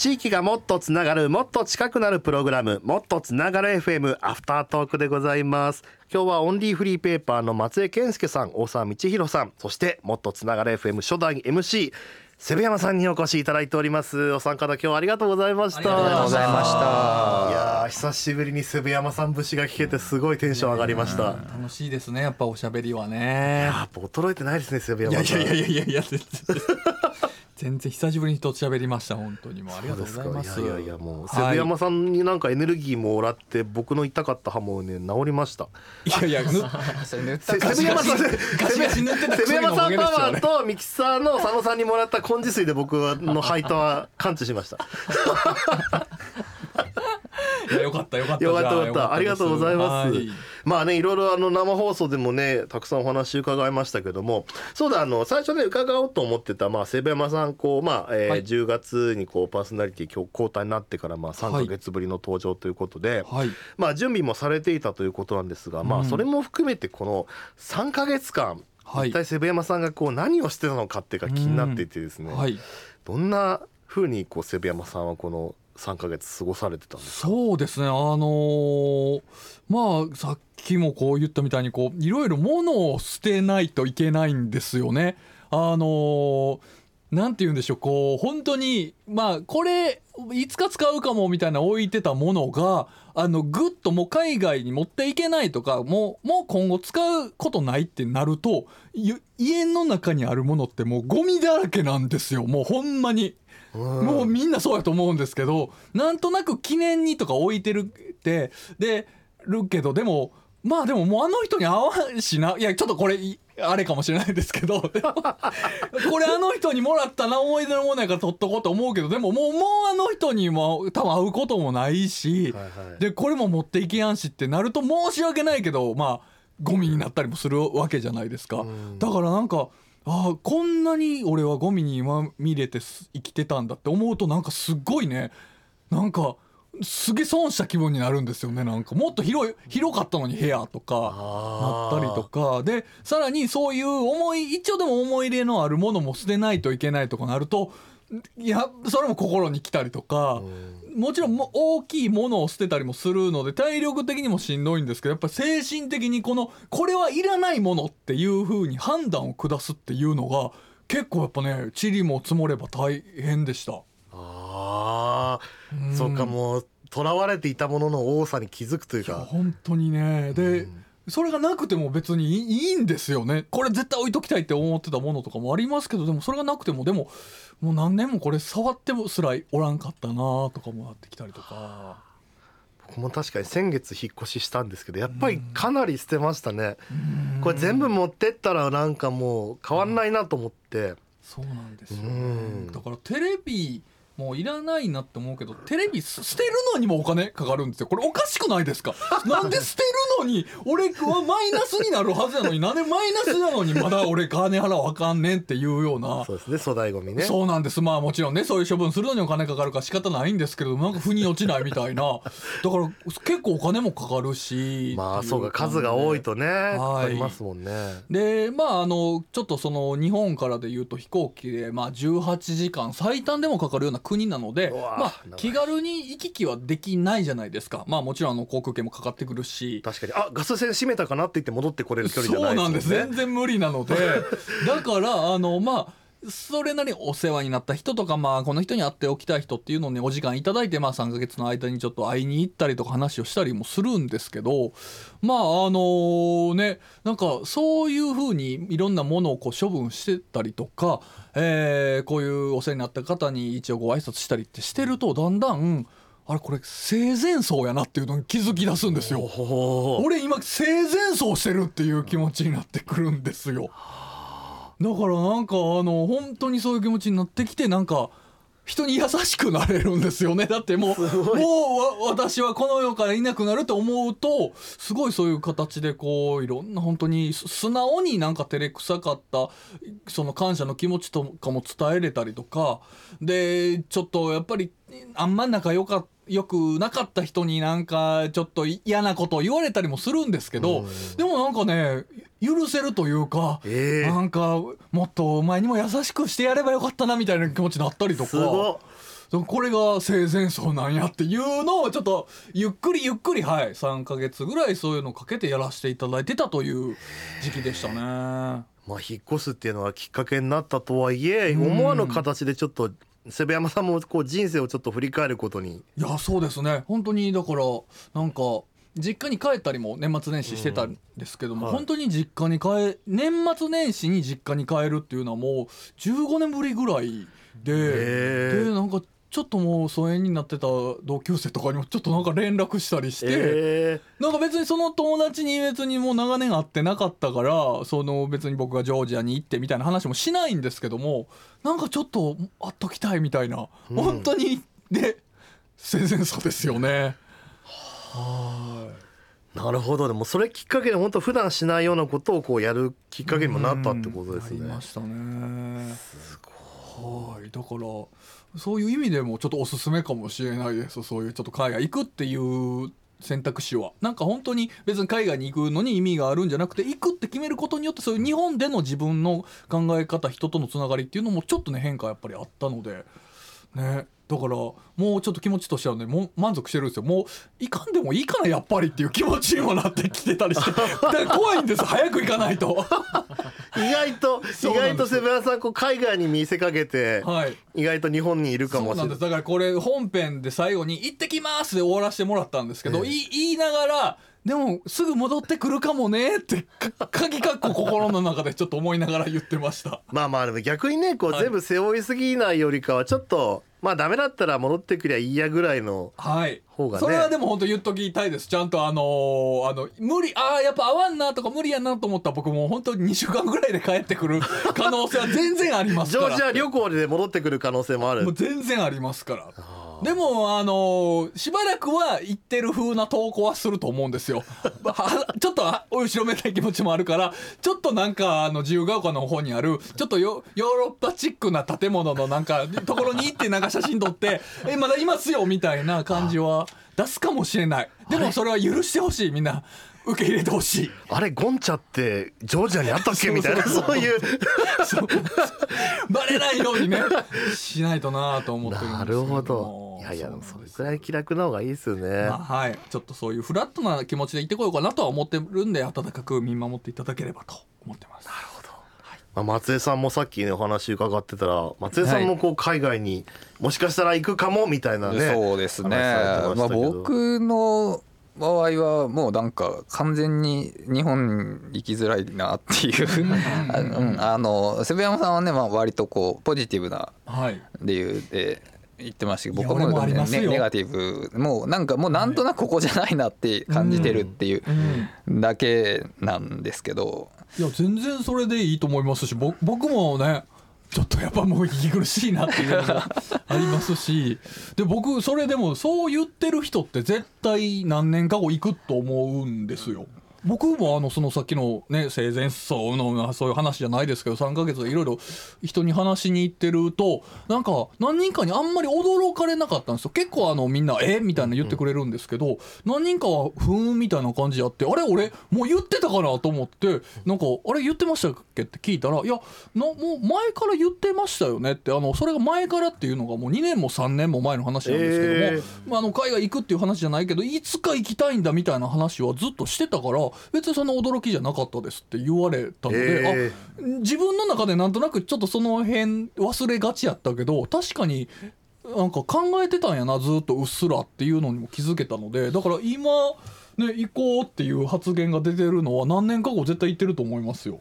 地域がもっとつながるもっと近くなるプログラムもっとつながる FM アフタートークでございます。今日はオンリーフリーペーパーの松江健介さん大沢道弘さんそしてもっとつながる FM 初代 MC セブ山さんにお越しいただいております。お三方今日はありがとうございました。ありがとうございました。いやー久しぶりにセブ山さん節が聞けてすごいテンション上がりました。楽しいですねやっぱおしゃべりはいね。ややっぱ衰えてないですねセブいや山さん。いやいやいやいやいや全然久しぶりに人としゃべりました本当に。もうありがとうございます。いやいやいやもう、はい。セブ山さんになんかエネルギーもらって僕の痛かった歯もね治りました。いやいやぬ それ塗ったセかセブ山さんガシガシ塗ってたセブ山さんパワー薬とミキサーの佐野さんにもらった根治水で僕のハイトは完治しました。いやよかったよかった。よかったよかった。ありがとうございます。はい。まあねいろいろあの生放送でもねたくさんお話伺いましたけども。そうだあの最初ね伺おうと思ってたまあセブ山さんこうまあ、えーはい。10月にこうパーソナリティ交交代になってからまあ3ヶ月ぶりの登場ということで、はい。まあ準備もされていたということなんですが、まあうんそれも含めてこの3ヶ月間、はい。一体セブ山さんがこう何をしてたのかっていうか気になっていてですね、はい。どんな風にこうセブ山さんはこの3ヶ月過ごされてたんですそうですねあのーまあさっきもこう言ったみたいにこういろいろ物を捨てないといけないんですよね。あのーなんて言うんでしょうこう本当にまあこれいつか使うかもみたいな置いてたものがあのぐっともう海外に持っていけないとかもうもう今後使うことないってなると家の中にあるものってもうゴミだらけなんですよもうほんまに。うん。もうみんなそうやと思うんですけどなんとなく記念にとか置いてるってでるけどでもまあでももうあの人に合わんしないやちょっとこれいあれかもしれないですけどこれあの人にもらったな思い出のものやから取っとこうと思うけどでももうもうあの人にも多分会うこともないし、はいはい。でこれも持っていけやんしってなると申し訳ないけどまあゴミになったりもするわけじゃないですか、うん。だからなんかああこんなに俺はゴミにまみれてす生きてたんだって思うとなんかすっごいね。なんかすげえ損した気分になるんですよねなんか。もっと広い広かったのに部屋とかなったりとか。でさらにそういう思い一応でも思い入れのあるものも捨てないといけないとかなるといやそれも心に来たりとか。もちろんも大きいものを捨てたりもするので体力的にもしんどいんですけどやっぱり精神的にこのこれはいらないものっていう風に判断を下すっていうのが結構やっぱね塵も積もれば大変でした。あー。そっかもう囚われていたものの多さに気づくというか。本当にね。で、それがなくても別にいいんですよね。これ絶対置いときたいって思ってたものとかもありますけどでもそれがなくてもでももう何年もこれ触ってもすらおらんかったなとかもなってきたりとか。僕も確かに先月引っ越ししたんですけどやっぱりかなり捨てましたね。これ全部持ってったらなんかもう変わんないなと思って。そうなんですよ、うん。ね、だからテレビもういらないなって思うけどテレビす捨てるのにもお金かかるんですよ。これおかしくないですか？なんで捨てるのに俺はマイナスになるはずやのになんでマイナスなのにまだ俺金払わあかんねんっていうような。そうですね粗大ごみね。そうなんです。まあもちろんねそういう処分するのにお金かかるから仕方ないんですけれどもなんか腑に落ちないみたいな。だから結構お金もかかるし。まあそうか数が多いとねはい。ありますもんね。でまああのちょっとその日本からでいうと飛行機でまあ18時間最短でもかかるような国なのでまあ気軽に行き来はできないじゃないですか。まあもちろんあの航空券もかかってくるし。確かに。あガス栓閉めたかなって言って戻ってこれる距離じゃそうなんないでもんね。ですす。全然無理なので。だからあのまあそれなりにお世話になった人とか、まあ、この人に会っておきたい人っていうのをねお時間いただいて、まあ、3ヶ月の間にちょっと会いに行ったりとか話をしたりもするんですけどまああのねなんかそういうふうにいろんなものをこう処分してたりとか、えーこういうお世話になった方に一応ご挨拶したりってしてるとだんだんあれこれ生前葬やなっていうのに気づき出すんですよ。俺今生前葬してるっていう気持ちになってくるんですよだからなんかあの本当にそういう気持ちになってきてなんか人に優しくなれるんですよね。だってもうもうわ私はこの世からいなくなると思うとすごいそういう形でこういろんな本当にす素直になんか照れくさかったその感謝の気持ちとかも伝えれたりとか。でちょっとやっぱりあんま仲良かったよくなかった人になんかちょっと嫌なことを言われたりもするんですけど、でもなんかね許せるというか、ええ。なんかもっとお前にも優しくしてやればよかったなみたいな気持ちになったりとかすごっ。これが生前葬なんやっていうのをちょっとゆっくりゆっくりはい3ヶ月ぐらいそういうのをかけてやらせていただいてたという時期でしたね。まあ引っ越すっていうのはきっかけになったとはいえ、うん思わぬ形でちょっとセブ山さんもこう人生をちょっと振り返ることに。いやそうですね。本当にだからなんか実家に帰ったりも年末年始してたんですけども、うんはい。本当に実家に帰年末年始に実家に帰るっていうのはもう15年ぶりぐらいででなんかちょっともう疎遠になってた同級生とかにもちょっとなんか連絡したりして。えなんか別にその友達に別にもう長年会ってなかったからその別に僕がジョージアに行ってみたいな話もしないんですけどもなんかちょっと会っときたいみたいな、うん本当にで生前葬ですよね。ーなるほどでもそれきっかけで本当普段しないようなことをこうやるきっかけにもなったってことですねうんま。したね。はい。だからそういう意味でもちょっとおすすめかもしれないです。そういうちょっと海外行くっていう選択肢は。なんか本当に別に海外に行くのに意味があるんじゃなくて行くって決めることによってそういう日本での自分の考え方人とのつながりっていうのもちょっとね変化やっぱりあったのでね。だからもうちょっと気持ちとしてはねもう満足してるんですよ。もう行かんでもいいかなやっぱりっていう気持ちにもなってきてたりして。だから怖いんです。早く行かないと。意外と意外とセブ山さんこう海外に見せかけて、はい。意外と日本にいるかもしれない。だからこれ本編で最後に「行ってきます」で終わらせてもらったんですけど、ええ。い言いながらでもすぐ戻ってくるかもねってか鍵かっこ心の中でちょっと思いながら言ってました。まあまあでも逆にねこうはい。全部背負いすぎないよりかはちょっとまあダメだったら戻ってくりゃいいやぐらいのはい。方がね。それはでも本当言っときたいです。ちゃんとあのーあの無理ああやっぱ合わんなとか無理やなと思ったら僕もう本当に2週間ぐらいで帰ってくる可能性は全然ありますから。ジョージア旅行で戻ってくる可能性もある。もう全然ありますからでもあのしばらくは言ってる風な投稿はすると思うんですよ。ちょっと後ろめたい気持ちもあるからちょっとなんかあの自由が丘の方にあるちょっとヨヨーロッパチックな建物のなんかところに行ってなんか写真撮って「えまだいますよ」みたいな感じは出すかもしれない。でもそれは許してほしいみんな。受け入れてほしい。あれゴンチャってジョージアにあったっけ？みたいなそういう。バレないようにね。しないとなと思ってるんですなけどるほど。もいやいやでもそれくらい気楽な方がいいですよね、まあはい、ちょっとそういうフラットな気持ちで行ってこようかなとは思ってるんで温かく見守っていただければと思ってます。まあ、松江さんもさっきねお話伺ってたら松江さんもこう海外にもしかしたら行くかもみたいなね、そうですね。まあ僕の場合はもうなんか完全に日本行きづらいなっていう。あのうんあのセブ山さんはねまあ割とこうポジティブなはい、理由で言ってましたけど僕も俺もネガティブもうなんかもうなんとなくここじゃないなって感じてるっていうだけなんですけど。いや全然それでいいと思いますしぼ僕もねちょっとやっぱもう息苦しいなっていうのがありますし で僕それでもそう言ってる人って絶対何年か後行くと思うんですよ。僕もあのそのさっきのね生前葬のそういう話じゃないですけど3ヶ月でいろいろ人に話しに行ってるとなんか何人かにあんまり驚かれなかったんですよ。結構あのみんな「え？みたいな言ってくれるんですけど何人かは「ふーん」みたいな感じやってあれ？俺？もう言ってたかなと思ってなんか「あれ？言ってましたっけ?」って聞いたら「いやなもう前から言ってましたよね」ってあのそれが前からっていうのがもう2年も3年も前の話なんですけども、まあ、あの海外行くっていう話じゃないけどいつか行きたいんだみたいな話はずっとしてたから別にそんな驚きじゃなかったですって言われたので、えあ自分の中でなんとなくちょっとその辺忘れがちやったけど確かになんか考えてたんやなずっとうっすらっていうのにも気づけたのでだから今ね行こうっていう発言が出てるのは何年か後絶対行ってると思いますよ。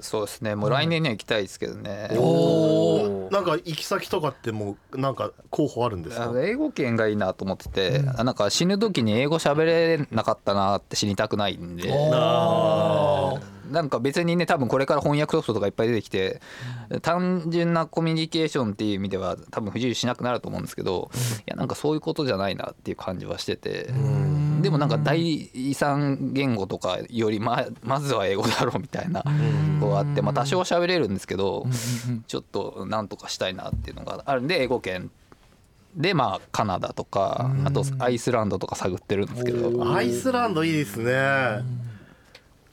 そうですね。もう来年には行きたいですけどね。おなんか行き先とかってもうなんか候補あるんですか？英語圏がいいなと思ってて、あなんか死ぬ時に英語喋れなかったなって死にたくないんで。あなんか別にね多分これから翻訳ソフトとかいっぱい出てきて単純なコミュニケーションっていう意味では多分不自由しなくなると思うんですけどいやなんかそういうことじゃないなっていう感じはしててでもなんか第三言語とかよりままずは英語だろうみたいなこうあってまあ多少喋れるんですけどちょっとなんとかしたいなっていうのがあるんで英語圏。でまあカナダとかあとアイスランドとか探ってるんですけど。アイスランドいいですね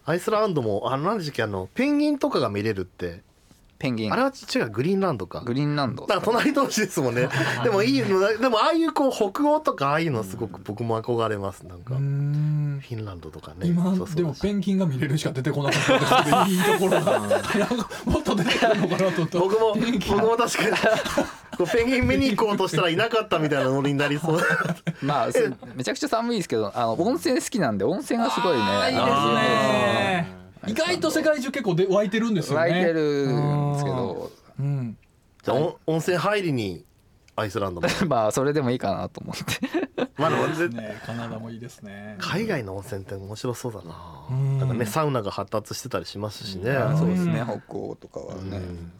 アイスランドもあの何でしたっけあのペンギンとかが見れるって。ペンギン。あれは違うグリーンランドか。グリーンランド。だから隣同士ですもんね。でもいいのだでもああいうこう北欧とかああいうのすごく僕も憧れますなんか。フィンランドとかね。今そうそうでもペンギンが見れるしか出てこなかったいいところが もっと出てくるのかなと思った。僕も僕も確かにこうペンギン見に行こうとしたらいなかったみたいなノリになりそう。まあすめちゃくちゃ寒いですけどあの温泉好きなんで温泉がすごいね。いいですね意外と世界中結構で湧いてるんですよね。湧いてるんですけど。うん。じゃあ温温泉入りにアイスランドも。まあそれでもいいかなと思って。まあでもカナダもいいですね。海外の温泉って面白そうだな。うん。なんかねサウナが発達してたりしますしね。うん。そうですね北欧とかはね。うん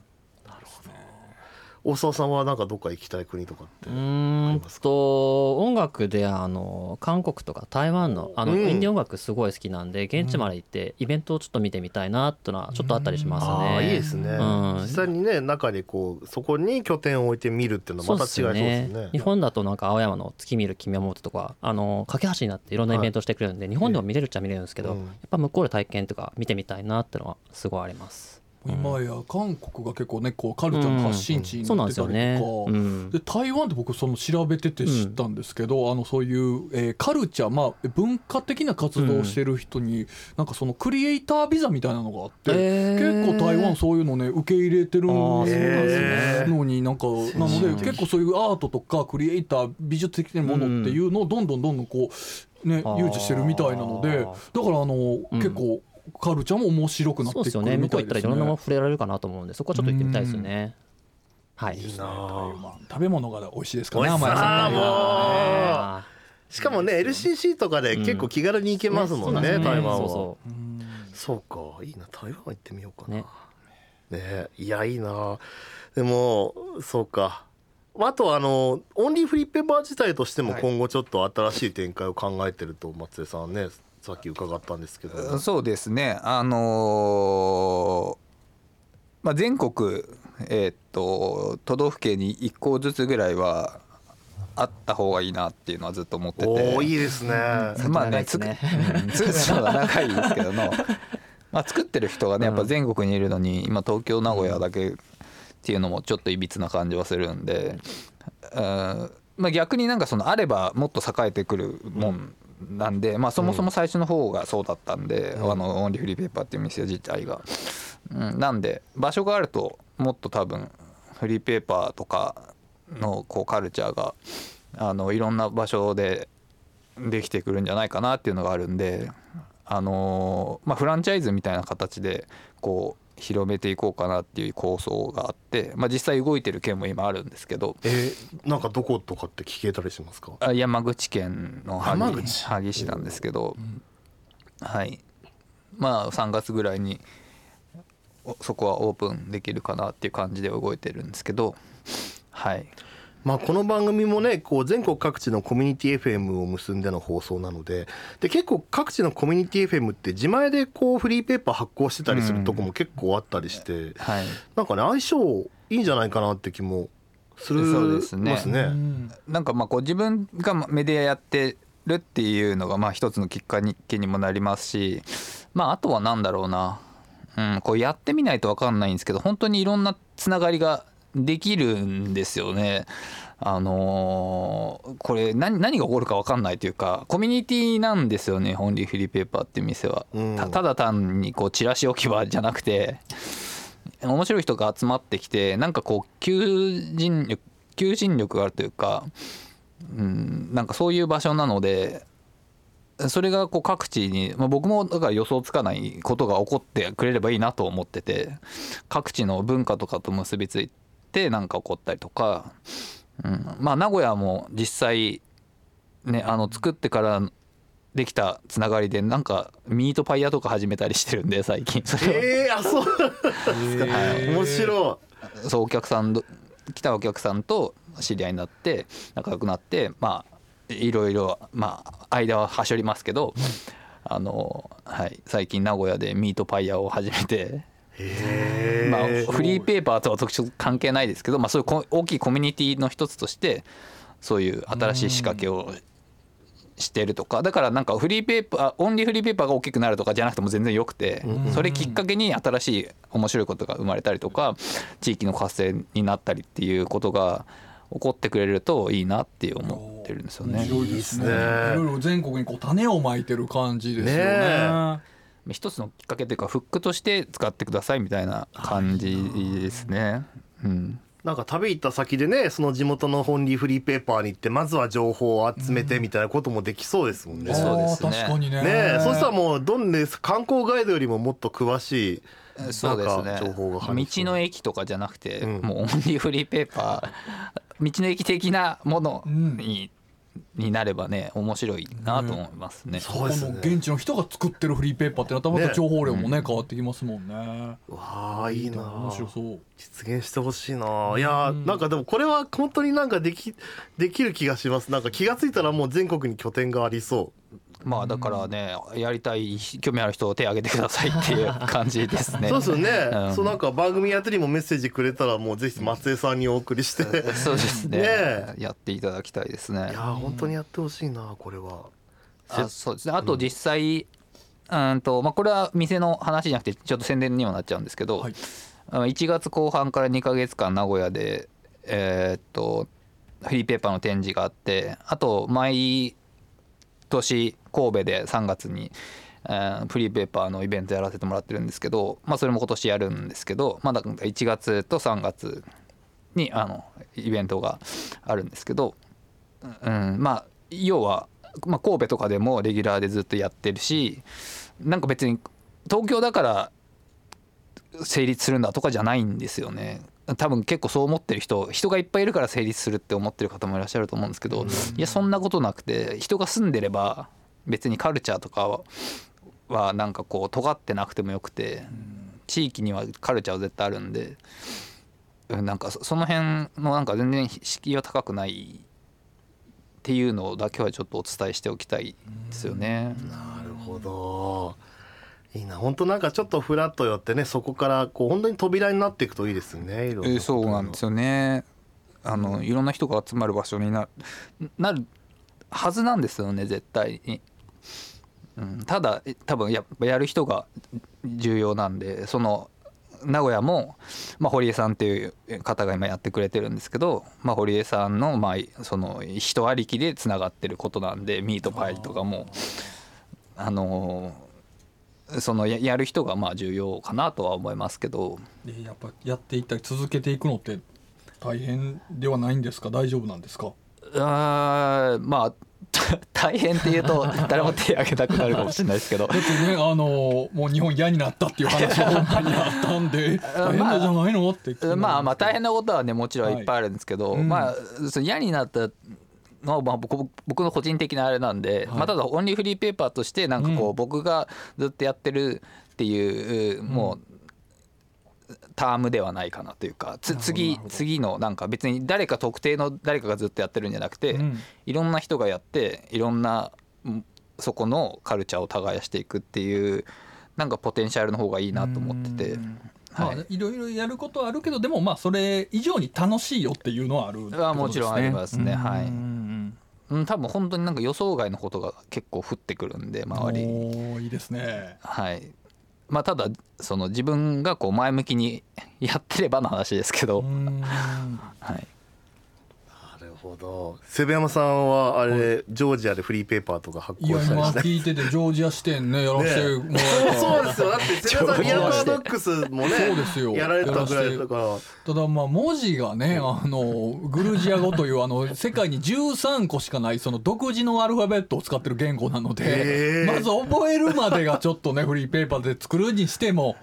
大沢さんはなんかどっか行きたい国とかってうーんと音楽であの韓国とか台湾のあのうん。インディ音楽すごい好きなんで現地まで行ってイベントをちょっと見てみたいなってのはちょっとあったりしますああいいね。ですね、うん。実際にね中でこうそこに拠点を置いてみるっていうのはまた違いそうですね。日本だとなんか青山の月見る君を持ってとかあの架け橋になっていろんなイベントしてくれるんで、日本でも見れるっちゃ見れるんですけど、うん。やっぱ向こうで体験とか見てみたいなってのはすごいあります。今や韓国が結構ねこうカルチャーの発信地になってた。りとか、うん。で台湾って僕その調べてて知ったんですけど、あのそういう、えーカルチャー、まあ、文化的な活動をしてる人に、なんかそのクリエイタービザみたいなのがあって、へー。結構台湾そういうのね受け入れてるのになんかなので結構そういうアートとかクリエイター美術的なものっていうのをどんどんどんどんこうね誘致してるみたいなのでだからあの、うん。結構カルチャーも面白くなってくるそうですよね。向みたいですこう行ったらいろんなものね。触れられるかなと思うんで、そこはちょっと行ってみたいですよね。はい。いいな食べ物が美味しいですからね甘屋さん台湾あしかもね LCC とかで結構気軽に行けますもんね、ね台湾は。そうかいいな台湾行ってみようかな。ね。ねいやいいなでもそうか。あとはあのオンリーフリーペーパー自体としてもはい。今後ちょっと新しい展開を考えてると松江さんはねさっき伺ったんですけど。そうですね。あのーまあ、全国、えーっと都道府県に1校ずつぐらいはあった方がいいなっていうのはずっと思ってて。おおいいですね。まあね長いですねつくそうだ長いですけどの、まあ、作ってる人がねやっぱ全国にいるのに今東京名古屋だけっていうのもちょっといびつな感じはするんで、うん。まあ、逆になんかそのあればもっと栄えてくるもんなんで、まあ、そもそも最初の方がそうだったんで、あのオンリーフリーペーパーっていう店自体が。うん、なんで場所があるともっと多分フリーペーパーとかのこうカルチャーがあのいろんな場所でできてくるんじゃないかなっていうのがあるんで、あのーまあ、フランチャイズみたいな形でこう広めていこうかなっていう構想があって、まあ、実際動いてる県も今あるんですけどえーなんかどことかって聞けたりしますか？あ山口県の萩萩市なんですけど、はい。まあ3月ぐらいにおそこはオープンできるかなっていう感じで動いてるんですけどはいまあ、この番組もねこう全国各地のコミュニティ FM を結んでの放送なのでで結構各地のコミュニティ FM って自前でこうフリーペーパー発行してたりするとこも結構あったりして、はい。なんかね相性いいんじゃないかなって気もするそうですね。ますね。うん。なんかまあこう自分がメディアやってるっていうのがまあ一つのきっかけにもなりますしまああとは何だろうな、うん、こうやってみないと分かんないんですけど本当にいろんなつながりができるんですよね。あのーこれ何何が起こるか分かんないというかコミュニティなんですよねオンリーフリーペーパーって店は。うんたただ単にこうチラシ置き場じゃなくて面白い人が集まってきてなんかこう求人力求心力があるというか、うん、なんかそういう場所なのでそれがこう各地に、まあ、僕もだから予想つかないことが起こってくれればいいなと思ってて各地の文化とかと結びついてなんか起こったりとか、うん、まあ名古屋も実際ねあの作ってからできたつながりでなんかミートパイ屋とか始めたりしてるんで最近。それをえー、あそう。なんですか、はい。面白そうお客さんど来たお客さんと知り合いになって仲良くなってまあいろいろまあ間ははしょりますけどあの、はい、最近名古屋でミートパイ屋を始めて、まあ、フリーペーパーとは特徴関係ないですけど、まあ、そういうこ大きいコミュニティの一つとしてそういう新しい仕掛けをしてるとか。だからなんかフリーペーパーオンリーフリーペーパーが大きくなるとかじゃなくても全然よくてそれきっかけに新しい面白いことが生まれたりとか地域の活性になったりっていうことが起こってくれるといいなって思ってるんですよね。いですねいいっすね。いろいろ全国にこう種をまいてる感じですよね。ね一つのきっかけというかフックとして使ってくださいみたいな感じですね。うん。なんか旅行った先でねその地元の本リーフリーペーパーに行ってまずは情報を集めてみたいなこともできそうですもんね。ん。そうですね。確かにね。ねえそしたらもうどんで観光ガイドよりももっと詳しいそうですね。なんか情報が入りそう道の駅とかじゃなくて、うん。もうオンリーフリーペーパー道の駅的なものに,、になればね面白いなと思いますね。そうですね。この現地の人が作ってるフリーペーパーってなったらまたね。情報量もね変わってきますもんね。わあいいな。面白そう。実現してほしいな。いやーなんかでもこれは本当になんかできできる気がします。なんか気がついたらもう全国に拠点がありそまあだからねやりたい興味ある人を手挙げてくださいっていう感じですう、ね。そうですよね、うん。そうなんか番組やってにもメッセージくれたらもうぜひ松江さんにお送りして。いそうですね。ねえ。やっていただきたいですね。やー本当にやってほしいなこれは。あそうですね。あと実際、うんとまあ、これは店の話じゃなくてちょっと宣伝にもなっちゃうんですけど、はい。あの1月後半から2ヶ月間名古屋で、えーっとフリーペーパーの展示があってあと毎年神戸で3月に、えーフリーペーパーのイベントやらせてもらってるんですけど、まあ、それも今年やるんですけどまだ1月と3月にあのイベントがあるんですけど、うん、まあ要は、まあ、神戸とかでもレギュラーでずっとやってるしなんか別に東京だから成立するんだとかじゃないんですよね。多分結構そう思ってる人人がいっぱいいるから成立するって思ってる方もいらっしゃると思うんですけどいやそんなことなくて人が住んでれば別にカルチャーとかははなんかこう尖ってなくてもよくて地域にはカルチャーは絶対あるんでうんなんかそその辺のなんか全然敷居は高くないっていうのだけはちょっとお伝えしておきたいですよね。なるほど。いいな。本当なんかちょっとフラッと寄ってねそこからこう本当に扉になっていくといいですねえーそうなんですよね。あのいろんな人が集まる場所にななるはずなんですよね絶対。に、うん、ただえ多分やっぱやる人が重要なんでその名古屋も、まあ、堀江さんっていう方が今やってくれてるんですけど、まあ、堀江さんの,、まあ、その人ありきでつながってることなんでミートパイとかも。あのそのややる人がまあ重要かなとは思いますけど。でやっぱやっていったり続けていくのって大変ではないんですか？大丈夫なんですか？あーまあ大変っていうと 誰も手挙げたくなるかもしれないですけど。だってねあのもう日本嫌になったっていう話が本当にあったんで 大変なんじゃないのってまあまあ大変なことはねもちろんいっぱいあるんですけど、はいうん。まあその嫌になったのはまあ僕僕の個人的なあれなんで、はい。まあ、ただオンリーフリーペーパーとしてなんかこう、うん。僕がずっとやってるっていうもうタームではないかなというか次次のなんか別に誰か特定の誰かがずっとやってるんじゃなくて、うん。いろんな人がやっていろんなうんそこのカルチャーを耕していくっていうなんかポテンシャルの方がいいなと思ってて。うん。まあはい、いろいろやることはあるけどでもまあそれ以上に楽しいよっていうのはあるってことですね。あもちろんありますね。はい。うん。うん、多分本当になんか予想外のことが結構降ってくるんで周りに。おーいいですね。はいまあただその自分がこう前向きにやってればの話ですけど、うん。はい、ほど。セブ山さんはあれ、ジョージアでフリーペーパーとか発いや今行したりして聞いててジョージア支店ねやらせてもらえ。たそうですよだってセブ山さんドックスもねそうですよやられたぐらいだから。ただまあ文字がねあのグルジア語というあの世界に13個しかないその独自のアルファベットを使ってる言語なのへでーまず覚えるまでがちょっとねフリーペーパーで作るにしても。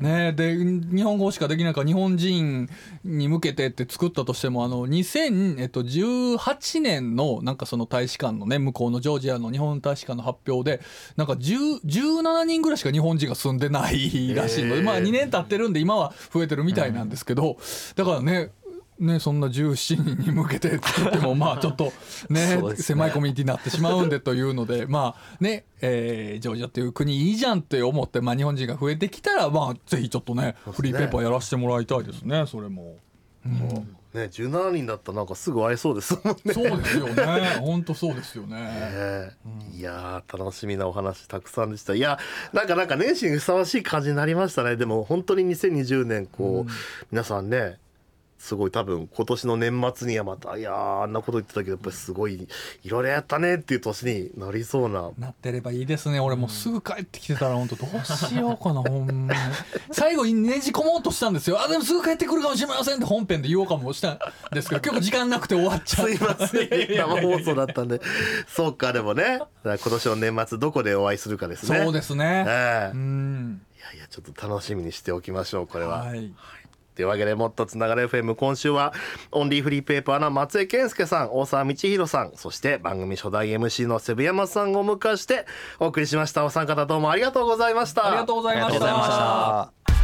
ね、で日本語しかできないから日本人に向けてって作ったとしてもあの2018年のなんかその大使館のね向こうのジョージアの日本大使館の発表でなんか10 17人ぐらいしか日本人が住んでないらしいので、まあ2年経ってるんで今は増えてるみたいなんですけど、だからねね、そんな17人に向けて作っても まあちょっとねね。狭いコミュニティになってしまうんでというのでまあね、えージョージアっていう国いいじゃんって思って、まあ、日本人が増えてきたらまあぜひちょっとねフリーペーパーやらせてもらいたいですねそれも。うん。ね17人だったらなんかすぐ会えそうですもんね。そうですよね。本当そうですよね。ねいやー楽しみなお話たくさんでした。いやなんかなんか年始にふさわしい感じになりましたね。でも本当に2020年こう、皆さんねすごい多分今年の年末にはまたいやーあんなこと言ってたけどやっぱりすごいいろいろやったねっていう年になりそうな。なってればいいですね。俺もうすぐ帰ってきてたら本当どうしようかなほんまに。最後にねじ込もうとしたんですよ。あでもすぐ帰ってくるかもしれませんって本編で言おうかもした。んですけど結構時間なくて終わっちゃっすいません。生放送だったんで。そうかでもね。今年の年末どこでお会いするかですね。そうですね。ええ。うん。いやいやちょっと楽しみにしておきましょうこれは。はいというわけでもっとつながる FM 今週はオンリーフリーペーパーの松江健介さん大沢道弘さんそして番組初代 MC のセブ山さんをお迎えしてお送りしました。お三方どうもありがとうございました。ありがとうございました